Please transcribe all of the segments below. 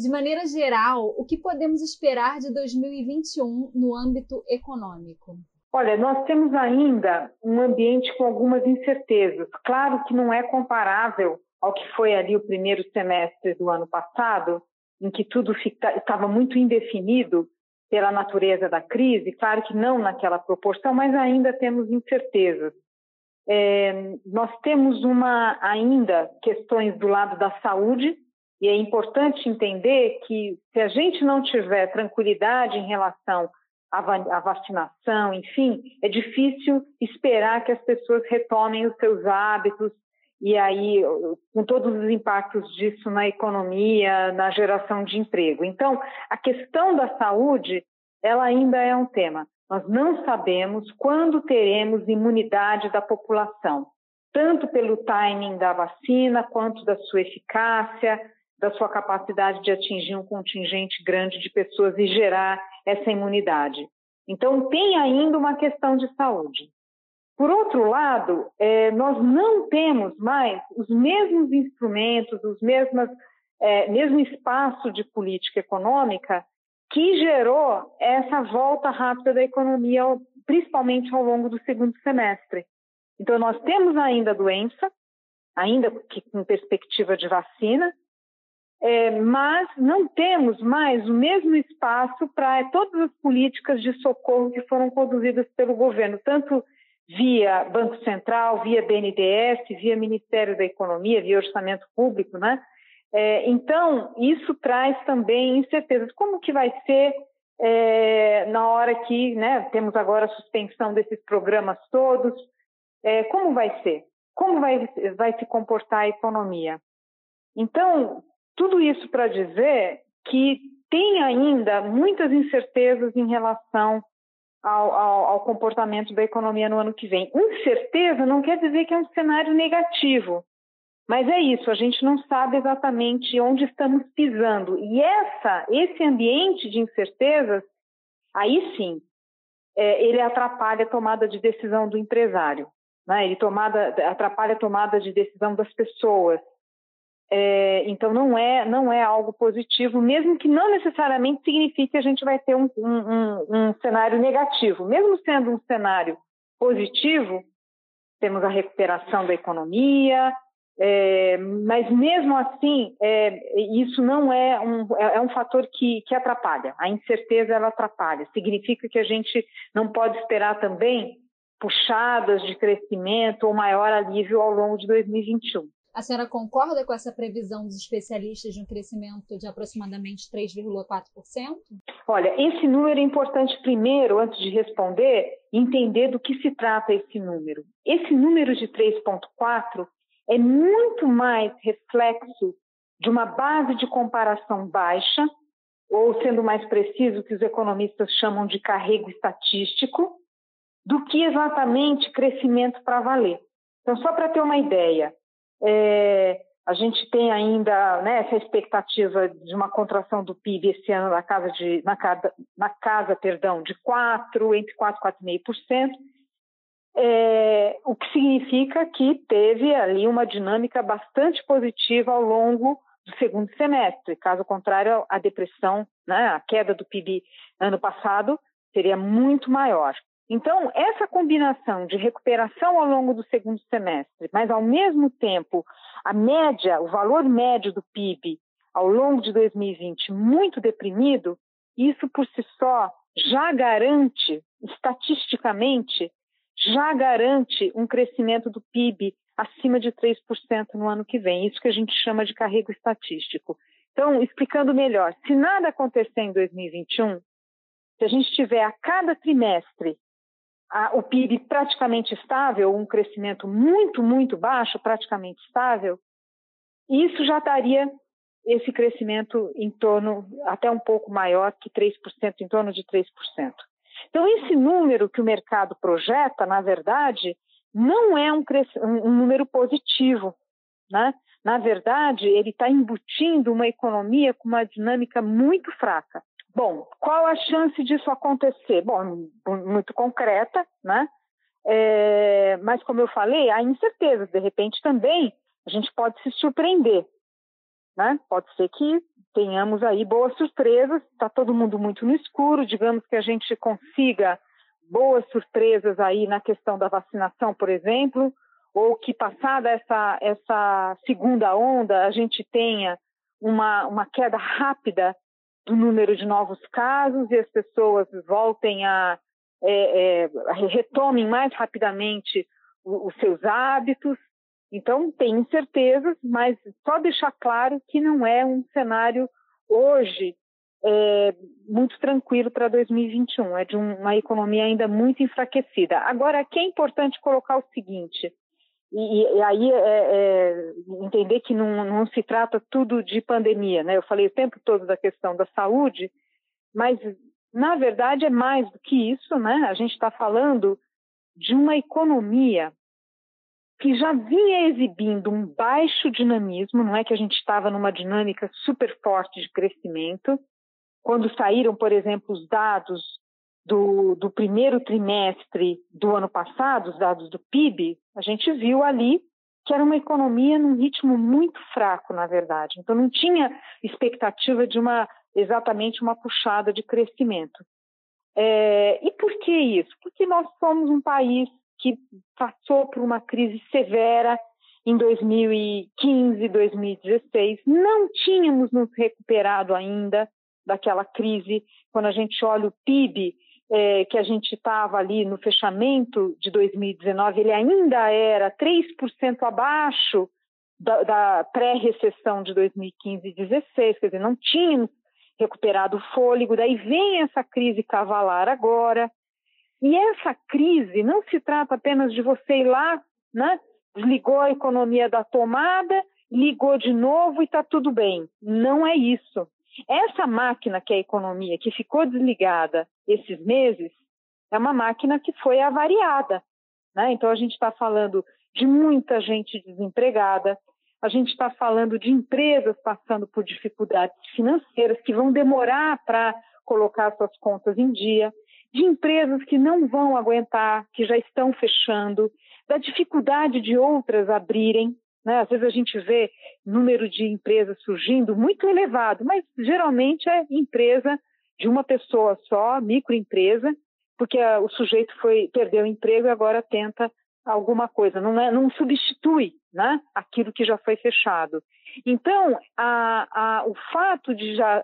De maneira geral, o que podemos esperar de 2021 no âmbito econômico? Olha, nós temos ainda um ambiente com algumas incertezas. Claro que não é comparável ao que foi ali o primeiro semestre do ano passado, em que tudo estava muito indefinido pela natureza da crise. Claro que não naquela proporção, mas ainda temos incertezas. É, nós temos uma ainda questões do lado da saúde e é importante entender que se a gente não tiver tranquilidade em relação à vacinação, enfim, é difícil esperar que as pessoas retomem os seus hábitos e aí com todos os impactos disso na economia, na geração de emprego. Então, a questão da saúde, ela ainda é um tema. Nós não sabemos quando teremos imunidade da população, tanto pelo timing da vacina, quanto da sua eficácia, da sua capacidade de atingir um contingente grande de pessoas e gerar essa imunidade. Então, tem ainda uma questão de saúde. Por outro lado, é, nós não temos mais os mesmos instrumentos, os mesmos, é, mesmo espaço de política econômica que gerou essa volta rápida da economia, principalmente ao longo do segundo semestre. Então, nós temos ainda a doença, ainda que com perspectiva de vacina, é, mas não temos mais o mesmo espaço para todas as políticas de socorro que foram conduzidas pelo governo, tanto via Banco Central, via BNDES, via Ministério da Economia, via Orçamento Público, né? É, então, isso traz também incertezas. Como que vai ser é, na hora que né, temos agora a suspensão desses programas todos? É, como vai ser? Como vai, vai se comportar a economia? Então, tudo isso para dizer que tem ainda muitas incertezas em relação ao, ao, ao, comportamento da economia no ano que vem. Incerteza não quer dizer que é um cenário negativo, mas é isso, a gente não sabe exatamente onde estamos pisando. E essa, esse ambiente de incertezas, aí sim, é, ele atrapalha a tomada de decisão do empresário, né? ele tomada, atrapalha a tomada de decisão das pessoas. É, então não é não é algo positivo, mesmo que não necessariamente signifique que a gente vai ter um, um, um cenário negativo. Mesmo sendo um cenário positivo, temos a recuperação da economia, é, mas mesmo assim, é, isso não é um, é, é um fator que, que atrapalha. A incerteza ela atrapalha. Significa que a gente não pode esperar também puxadas de crescimento ou maior alívio ao longo de 2021. A senhora concorda com essa previsão dos especialistas de um crescimento de aproximadamente 3,4%? Olha, esse número é importante primeiro, antes de responder, entender do que se trata esse número. Esse número de 3,4 é muito mais reflexo de uma base de comparação baixa, ou sendo mais preciso, que os economistas chamam de carrego estatístico, do que exatamente crescimento para valer. Então, só para ter uma ideia, é, a gente tem ainda né, essa expectativa de uma contração do PIB esse ano na casa, de, na casa, na casa perdão, de 4, entre 4 e 4,5%, é, o que significa que teve ali uma dinâmica bastante positiva ao longo do segundo semestre. Caso contrário, a depressão, né, a queda do PIB ano passado seria muito maior. Então, essa combinação de recuperação ao longo do segundo semestre, mas ao mesmo tempo a média, o valor médio do PIB ao longo de 2020 muito deprimido, isso por si só já garante, estatisticamente, já garante um crescimento do PIB acima de 3% no ano que vem. Isso que a gente chama de carrego estatístico. Então, explicando melhor, se nada acontecer em 2021, se a gente tiver a cada trimestre a, o PIB praticamente estável, um crescimento muito, muito baixo, praticamente estável, isso já daria esse crescimento em torno, até um pouco maior que 3%, em torno de 3%. Então, esse número que o mercado projeta, na verdade, não é um, um número positivo. Né? Na verdade, ele está embutindo uma economia com uma dinâmica muito fraca. Bom, qual a chance disso acontecer? Bom, muito concreta, né? É, mas, como eu falei, há incertezas. De repente, também, a gente pode se surpreender. Né? Pode ser que tenhamos aí boas surpresas. Está todo mundo muito no escuro, digamos que a gente consiga boas surpresas aí na questão da vacinação, por exemplo, ou que passada essa, essa segunda onda a gente tenha uma, uma queda rápida do número de novos casos e as pessoas voltem a é, é, retomem mais rapidamente os seus hábitos. Então, tem incertezas, mas só deixar claro que não é um cenário hoje é, muito tranquilo para 2021, é de uma economia ainda muito enfraquecida. Agora, aqui é importante colocar o seguinte, e, e aí é, é, entender que não, não, se trata tudo de pandemia, né? Eu falei o tempo todo da questão da saúde, mas na verdade é mais do que isso, né? A gente está falando de uma economia que já vinha exibindo um baixo dinamismo, não é que a gente estava numa dinâmica super forte de crescimento. Quando saíram, por exemplo, os dados do, do primeiro trimestre do ano passado, os dados do PIB, a gente viu ali que era uma economia num ritmo muito fraco, na verdade. Então não tinha expectativa de uma exatamente uma puxada de crescimento. É, e por que isso? Porque nós somos um país que passou por uma crise severa em 2015, 2016. Não tínhamos nos recuperado ainda daquela crise. Quando a gente olha o PIB, é, que a gente estava ali no fechamento de 2019, ele ainda era 3% abaixo da, da pré-recessão de 2015 e 2016, quer dizer, não tínhamos recuperado o fôlego, daí vem essa crise cavalar agora, e essa crise não se trata apenas de você ir lá, né? Desligou a economia da tomada, ligou de novo e está tudo bem. Não é isso. Essa máquina que é a economia, que ficou desligada esses meses, é uma máquina que foi avariada. Né? Então a gente está falando de muita gente desempregada, a gente está falando de empresas passando por dificuldades financeiras que vão demorar para colocar suas contas em dia de empresas que não vão aguentar, que já estão fechando, da dificuldade de outras abrirem. Né? Às vezes a gente vê número de empresas surgindo muito elevado, mas geralmente é empresa de uma pessoa só, microempresa, porque o sujeito foi perdeu o emprego e agora tenta alguma coisa, não, é, não substitui né, aquilo que já foi fechado. Então, a, a, o fato de já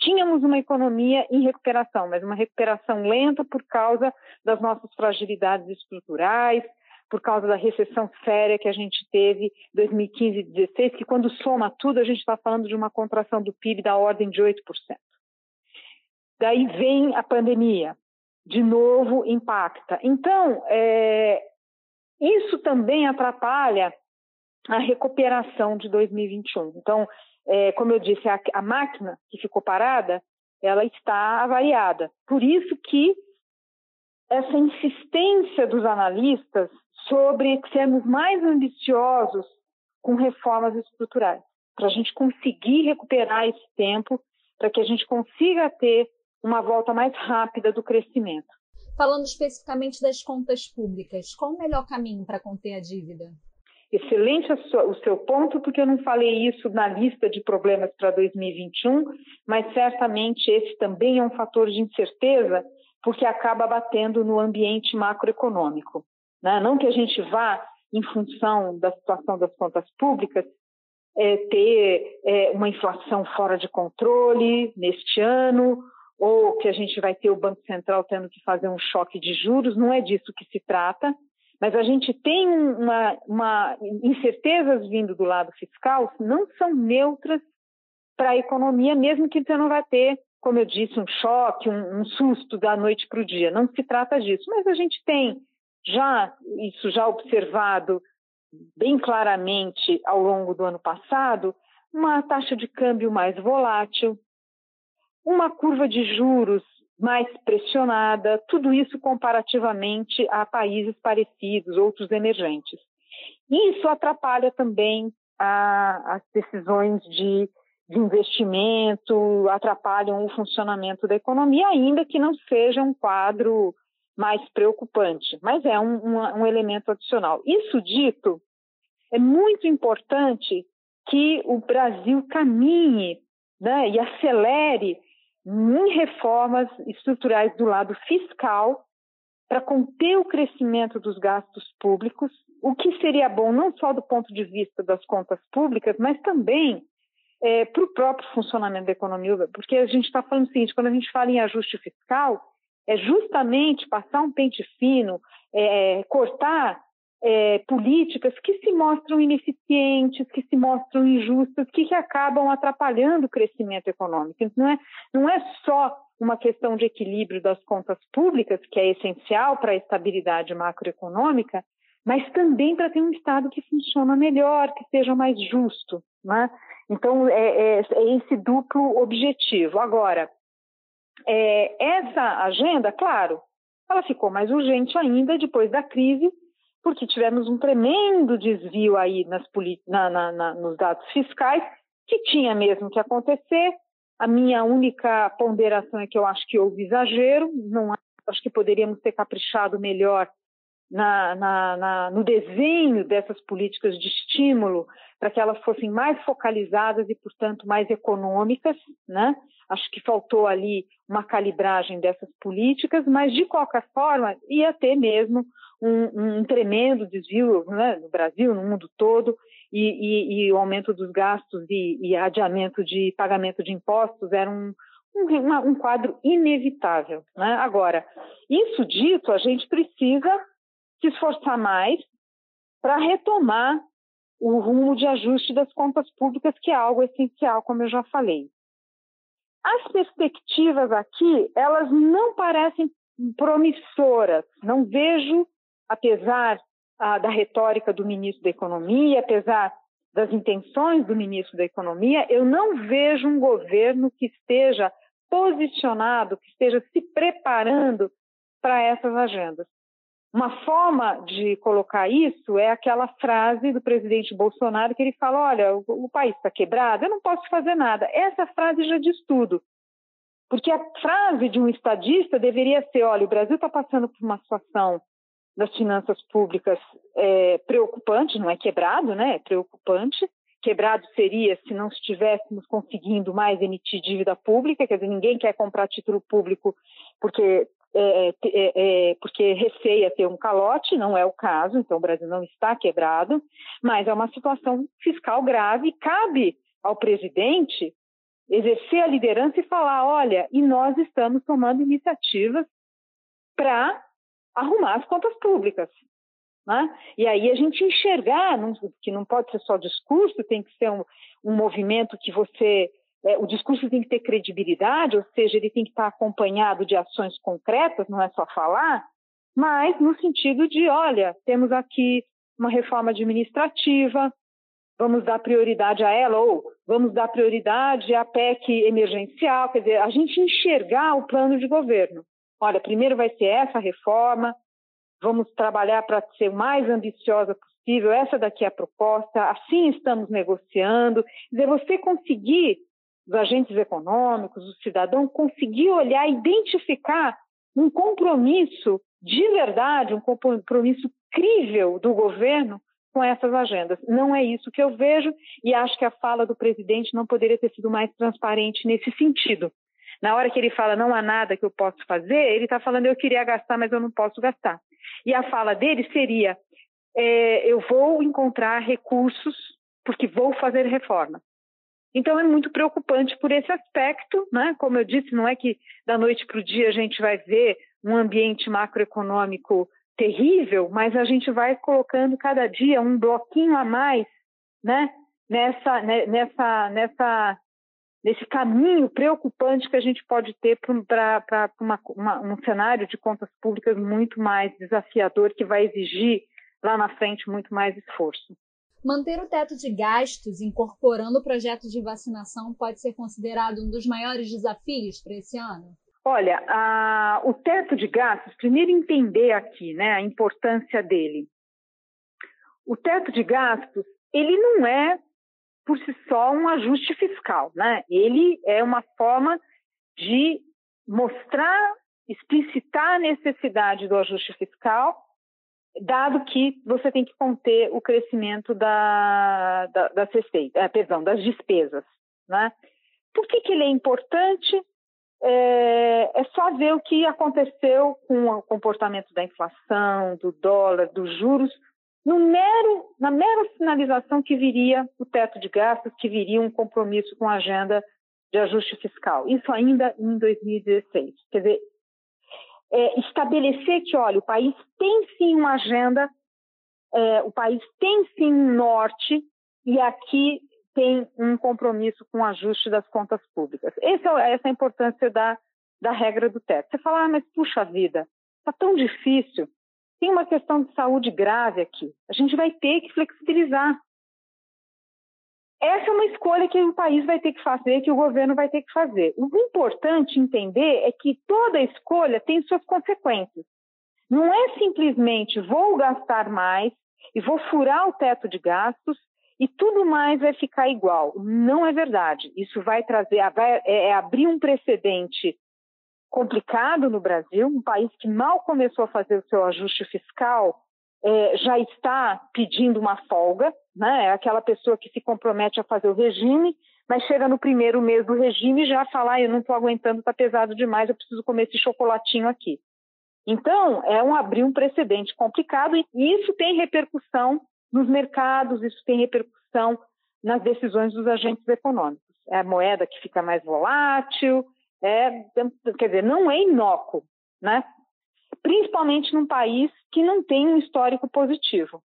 tínhamos uma economia em recuperação, mas uma recuperação lenta por causa das nossas fragilidades estruturais, por causa da recessão séria que a gente teve em 2015 e 2016, que quando soma tudo, a gente está falando de uma contração do PIB da ordem de 8%. Daí vem a pandemia, de novo impacta. Então, é, isso também atrapalha a recuperação de 2021. Então, é, como eu disse, a, a máquina que ficou parada, ela está avariada. Por isso que essa insistência dos analistas sobre sermos mais ambiciosos com reformas estruturais, para a gente conseguir recuperar esse tempo, para que a gente consiga ter uma volta mais rápida do crescimento. Falando especificamente das contas públicas, qual o melhor caminho para conter a dívida? Excelente o seu ponto, porque eu não falei isso na lista de problemas para 2021, mas certamente esse também é um fator de incerteza, porque acaba batendo no ambiente macroeconômico. Né? Não que a gente vá, em função da situação das contas públicas, é, ter é, uma inflação fora de controle neste ano, ou que a gente vai ter o Banco Central tendo que fazer um choque de juros, não é disso que se trata mas a gente tem uma, uma incertezas vindo do lado fiscal não são neutras para a economia, mesmo que você não vai ter, como eu disse, um choque, um, um susto da noite para o dia. Não se trata disso. Mas a gente tem já isso já observado bem claramente ao longo do ano passado, uma taxa de câmbio mais volátil, uma curva de juros mais pressionada, tudo isso comparativamente a países parecidos, outros emergentes. Isso atrapalha também a, as decisões de, de, investimento, atrapalham o funcionamento da economia, ainda que não seja um quadro mais preocupante, mas é um, um, um elemento adicional. Isso dito, é muito importante que o Brasil caminhe né, e acelere em reformas estruturais do lado fiscal para conter o crescimento dos gastos públicos, o que seria bom não só do ponto de vista das contas públicas, mas também é, para o próprio funcionamento da economia, porque a gente está falando o seguinte, quando a gente fala em ajuste fiscal, é justamente passar um pente fino, é, cortar é, políticas que se mostram ineficientes, que se mostram injustas, que, que acabam atrapalhando o crescimento econômico. Não é, não é só uma questão de equilíbrio das contas públicas, que é essencial para a estabilidade macroeconômica, mas também para ter um Estado que funcione melhor, que seja mais justo. Né? Então, é, é, é esse duplo objetivo. Agora, é, essa agenda, claro, ela ficou mais urgente ainda depois da crise, porque tivemos um tremendo desvio aí nas na, na, na, nos dados fiscais, que tinha mesmo que acontecer. A minha única ponderação é que eu acho que houve exagero, não acho que poderíamos ter caprichado melhor na, na, na, no desenho dessas políticas de estímulo para que elas fossem mais focalizadas e, portanto, mais econômicas, né? Acho que faltou ali uma calibragem dessas políticas, mas de qualquer forma ia ter mesmo um, um tremendo desvio né, no Brasil, no mundo todo, e, e, e o aumento dos gastos e, e, adiamento de pagamento de impostos era um, um, um quadro inevitável. Né? Agora, isso dito, a gente precisa se esforçar mais para retomar o rumo de ajuste das contas públicas, que é algo essencial, como eu já falei. As perspectivas aqui, elas não parecem promissoras. Não vejo, apesar ah, da retórica do ministro da Economia, apesar das intenções do ministro da Economia, eu não vejo um governo que esteja posicionado, que esteja se preparando para essas agendas. Uma forma de colocar isso é aquela frase do presidente Bolsonaro que ele fala: olha, o, país está quebrado, eu não posso fazer nada. Essa frase já diz tudo. Porque a frase de um estadista deveria ser: olha, o Brasil está passando por uma situação das finanças públicas é, preocupante, não é quebrado, né? É preocupante. Quebrado seria se não estivéssemos conseguindo mais emitir dívida pública, quer dizer, ninguém quer comprar título público porque é, é, porque receia ter um calote, não é o caso, então o Brasil não está quebrado, mas é uma situação fiscal grave cabe ao presidente exercer a liderança e falar: olha, e nós estamos tomando iniciativas para arrumar as contas públicas. Né? E aí a gente enxergar, que não pode ser só discurso, tem que ser um, um movimento que você é, o discurso tem que ter credibilidade, ou seja, ele tem que estar acompanhado de ações concretas, não é só falar, mas no sentido de, olha, temos aqui uma reforma administrativa, vamos dar prioridade a ela, ou vamos dar prioridade à PEC emergencial, quer dizer, a gente enxergar o plano de governo. Olha, primeiro vai ser essa reforma, vamos trabalhar para ser o mais ambiciosa possível, essa daqui é a proposta, assim estamos negociando. Quer dizer, você conseguir dos agentes econômicos, do cidadão, conseguir olhar, identificar um compromisso de verdade, um compromisso crível do governo com essas agendas. Não é isso que eu vejo e acho que a fala do presidente não poderia ter sido mais transparente nesse sentido. Na hora que ele fala não há nada que eu possa fazer, ele está falando eu queria gastar, mas eu não posso gastar. E a fala dele seria é, eu vou encontrar recursos porque vou fazer reforma. Então é muito preocupante por esse aspecto, né? Como eu disse, não é que da noite para o dia a gente vai ver um ambiente macroeconômico terrível, mas a gente vai colocando cada dia um bloquinho a mais, né? Nessa, né, nessa, nessa, nesse caminho preocupante que a gente pode ter para um cenário de contas públicas muito mais desafiador, que vai exigir lá na frente muito mais esforço. Manter o teto de gastos incorporando o projeto de vacinação pode ser considerado um dos maiores desafios para esse ano? Olha, a, o teto de gastos, primeiro entender aqui né, a importância dele. O teto de gastos, ele não é por si só um ajuste fiscal, né? Ele é uma forma de mostrar, explicitar a necessidade do ajuste fiscal dado que você tem que conter o crescimento da, da, das é, perdão, das despesas, né? Por que, que ele é importante? É, é, só ver o que aconteceu com o comportamento da inflação, do dólar, dos juros, no mero, na mera sinalização que viria o teto de gastos, que viria um compromisso com a agenda de ajuste fiscal. Isso ainda em 2016. Quer dizer, é, estabelecer que, olha, o país tem sim uma agenda, é, o país tem sim um norte, e aqui tem um compromisso com o ajuste das contas públicas. Essa, é, essa é a importância da, da regra do teto. Você fala, ah, mas puxa vida, está tão difícil. Tem uma questão de saúde grave aqui. A gente vai ter que flexibilizar. Essa é uma escolha que o país vai ter que fazer, que o governo vai ter que fazer. O importante entender é que toda escolha tem suas consequências. Não é simplesmente vou gastar mais e vou furar o teto de gastos e tudo mais vai ficar igual. Não é verdade. Isso vai trazer, vai, é, é abrir um precedente complicado no Brasil, um país que mal começou a fazer o seu ajuste fiscal é, já está pedindo uma folga, né? É aquela pessoa que se compromete a fazer o regime, mas chega no primeiro mês do regime e já fala, ah, eu não estou aguentando, está pesado demais, eu preciso comer esse chocolatinho aqui. Então, é um abrir um precedente complicado e isso tem repercussão nos mercados, isso tem repercussão nas decisões dos agentes econômicos. É a moeda que fica mais volátil, é, quer dizer, não é inócuo, né? Principalmente num país que não tem um histórico positivo.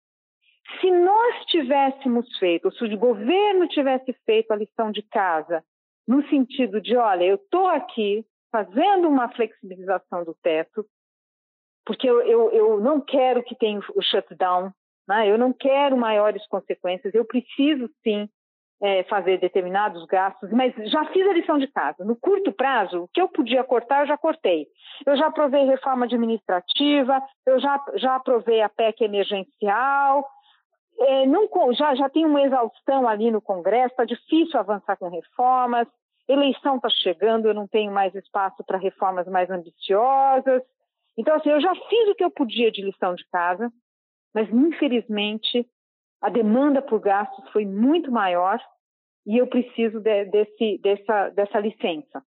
Se nós tivéssemos feito, se o governo tivesse feito a lição de casa, no sentido de, olha, eu estou aqui fazendo uma flexibilização do teto, porque eu, eu, eu não quero que tenha o shutdown, né? eu não quero maiores consequências, eu preciso sim é, fazer determinados gastos, mas já fiz a lição de casa. No curto prazo, o que eu podia cortar, eu já cortei. Eu já aprovei reforma administrativa, eu já, já aprovei a PEC emergencial, é, não, já, já tem uma exaustão ali no Congresso, está difícil avançar com reformas, eleição está chegando, eu não tenho mais espaço para reformas mais ambiciosas. Então, assim, eu já fiz o que eu podia de lição de casa, mas infelizmente a demanda por gastos foi muito maior e eu preciso de, desse, dessa, dessa licença.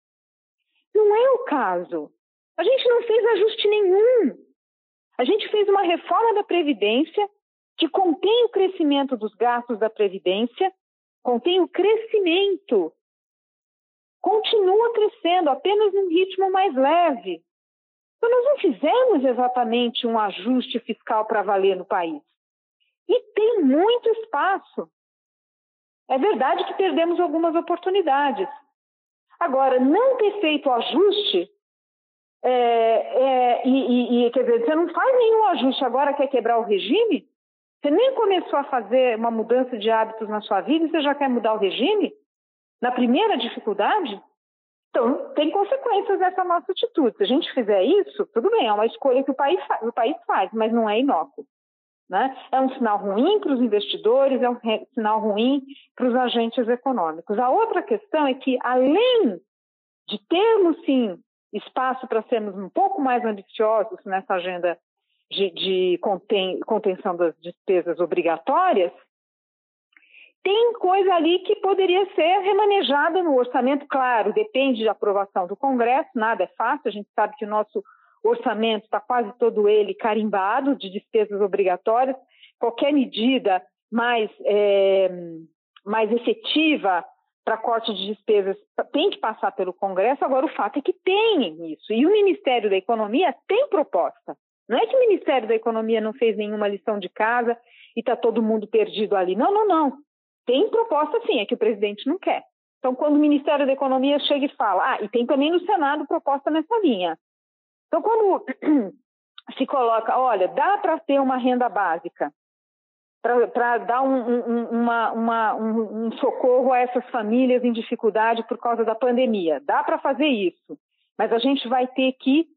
Não é o caso. A gente não fez ajuste nenhum. A gente fez uma reforma da Previdência que contém o crescimento dos gastos da Previdência, contém o crescimento. Continua crescendo, apenas num ritmo mais leve. Então, nós não fizemos exatamente um ajuste fiscal para valer no país. E tem muito espaço. É verdade que perdemos algumas oportunidades. Agora, não ter feito ajuste, é, é, e, e, quer dizer, você não faz nenhum ajuste agora, quer quebrar o regime? Você nem começou a fazer uma mudança de hábitos na sua vida e você já quer mudar o regime? Na primeira dificuldade? Então, tem consequências essa nossa atitude. Se a gente fizer isso, tudo bem, é uma escolha que o país, o país faz, mas não é inócuo. Né? É um sinal ruim para os investidores, é um sinal ruim para os agentes econômicos. A outra questão é que, além de termos, sim, espaço para sermos um pouco mais ambiciosos nessa agenda de, de contém, contenção das despesas obrigatórias, tem coisa ali que poderia ser remanejada no orçamento, claro, depende da aprovação do Congresso, nada é fácil, a gente sabe que o nosso orçamento está quase todo ele carimbado de despesas obrigatórias. Qualquer medida mais, é, mais efetiva para corte de despesas tem que passar pelo Congresso. Agora, o fato é que tem isso. E o Ministério da Economia tem proposta. Não é que o Ministério da Economia não fez nenhuma lição de casa e está todo mundo perdido ali. Não, não, não. Tem proposta sim, é que o presidente não quer. Então, quando o Ministério da Economia chega e fala, ah, e tem também no Senado proposta nessa linha. Então, quando se coloca, olha, dá para ter uma renda básica, para dar um, um, uma, uma, um, um, socorro a essas famílias em dificuldade por causa da pandemia. Dá para fazer isso, mas a gente vai ter que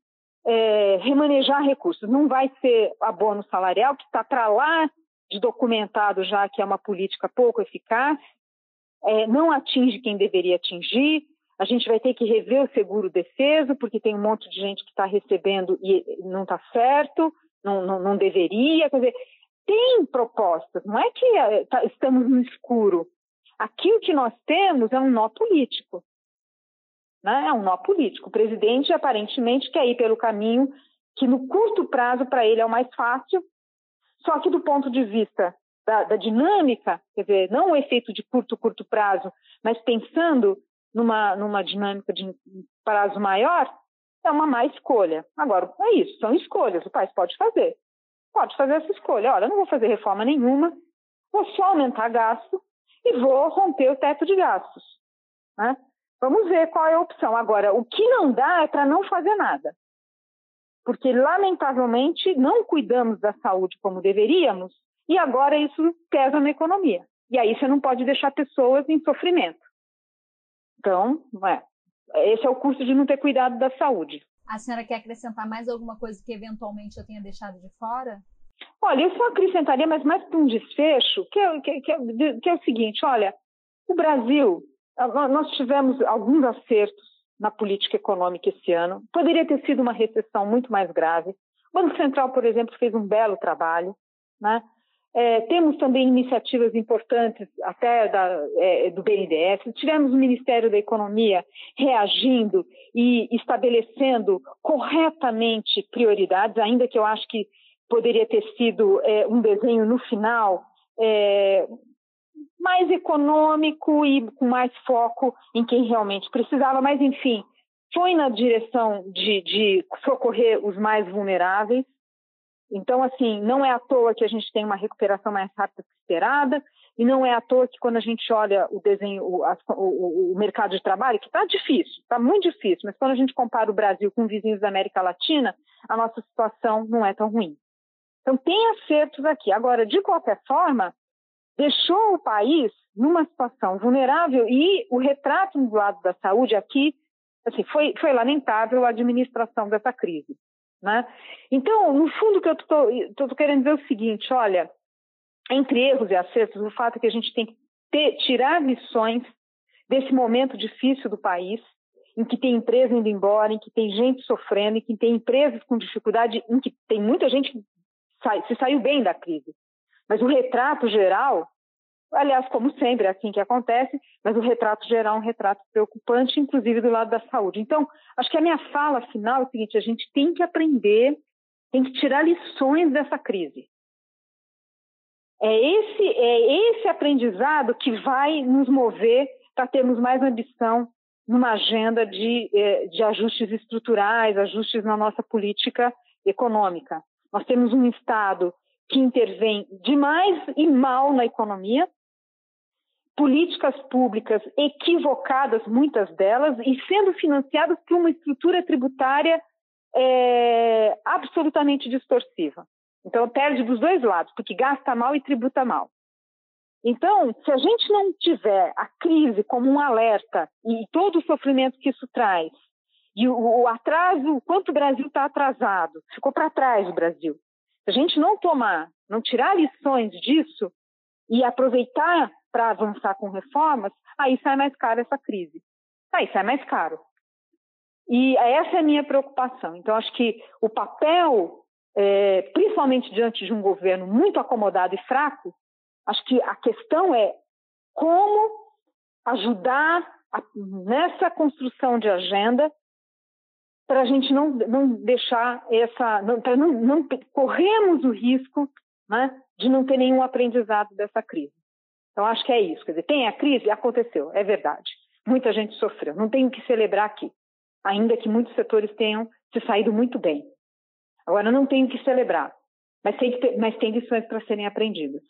é, remanejar recursos. Não vai ser abono salarial, que está para lá de documentado já que é uma política pouco eficaz, é, não atinge quem deveria atingir, a gente vai ter que rever o seguro defeso, porque tem um monte de gente que está recebendo e não está certo, não, não, não, deveria. Quer dizer, tem propostas, não é que eh, tá, estamos no escuro. Aqui o que nós temos é um nó político. Né? É um nó político. O presidente aparentemente quer ir pelo caminho que no curto prazo para ele é o mais fácil, só que do ponto de vista da, da, dinâmica, quer dizer, não o efeito de curto, curto prazo, mas pensando numa, numa dinâmica de prazo maior, é uma má escolha. Agora, é isso, são escolhas, o país pode fazer. Pode fazer essa escolha. Olha, eu não vou fazer reforma nenhuma, vou só aumentar gasto e vou romper o teto de gastos. Né? Vamos ver qual é a opção. Agora, o que não dá é para não fazer nada. Porque, lamentavelmente, não cuidamos da saúde como deveríamos e agora isso pesa na economia. E aí você não pode deixar pessoas em sofrimento. Então, é, esse é o custo de não ter cuidado da saúde. A senhora quer acrescentar mais alguma coisa que eventualmente eu tenha deixado de fora? Olha, eu só acrescentaria, mas mais para um desfecho, que é, que, que, é, que é o seguinte: olha, o Brasil, nós tivemos alguns acertos na política econômica esse ano. Poderia ter sido uma recessão muito mais grave. O Banco Central, por exemplo, fez um belo trabalho. Né? É, temos também iniciativas importantes, até da, é, do BNDES. Tivemos o Ministério da Economia reagindo e estabelecendo corretamente prioridades, ainda que eu acho que poderia ter sido é, um desenho no final é, mais econômico e com mais foco em quem realmente precisava, mas enfim, foi na direção de, de socorrer os mais vulneráveis. Então, assim, não é à toa que a gente tem uma recuperação mais rápida que esperada, e não é à toa que quando a gente olha o desenho, o, o, o mercado de trabalho, que está difícil, está muito difícil, mas quando a gente compara o Brasil com vizinhos da América Latina, a nossa situação não é tão ruim. Então, tem acertos aqui. Agora, de qualquer forma, deixou o país numa situação vulnerável e o retrato do lado da saúde aqui, assim, foi, foi lamentável a administração dessa crise. Né? Então, no fundo, o que eu estou querendo dizer é o seguinte: olha, entre erros e acertos, o fato é que a gente tem que ter, tirar lições desse momento difícil do país, em que tem empresa indo embora, em que tem gente sofrendo, em que tem empresas com dificuldade, em que tem muita gente que sai, se saiu bem da crise. Mas o retrato geral, aliás, como sempre, é assim que acontece, mas o retrato geral é um retrato preocupante, inclusive do lado da saúde. Então, acho que a minha fala final é o seguinte: a gente tem que aprender, tem que tirar lições dessa crise. É esse, é esse aprendizado que vai nos mover para termos mais ambição numa agenda de, eh, de ajustes estruturais, ajustes na nossa política econômica. Nós temos um Estado que intervém demais e mal na economia, políticas públicas equivocadas, muitas delas, e sendo financiadas por uma estrutura tributária é, absolutamente distorsiva. Então, perde dos dois lados, porque gasta mal e tributa mal. Então, se a gente não tiver a crise como um alerta e todo o sofrimento que isso traz, e o, o atraso, o quanto o Brasil está atrasado, ficou para trás o Brasil. Se a gente não tomar, não tirar lições disso e aproveitar para avançar com reformas, aí sai mais caro essa crise. Aí sai mais caro. E essa é a minha preocupação. Então, acho que o papel, é, principalmente diante de um governo muito acomodado e fraco, acho que a questão é como ajudar a, nessa construção de agenda para a gente não, não deixar essa, para não, não corremos o risco né, de não ter nenhum aprendizado dessa crise. Então, acho que é isso. Quer dizer, tem a crise? Aconteceu, é verdade. Muita gente sofreu. Não tem o que celebrar aqui, ainda que muitos setores tenham se saído muito bem. Agora, não tem o que celebrar, mas tem, que ter, mas tem lições para serem aprendidas.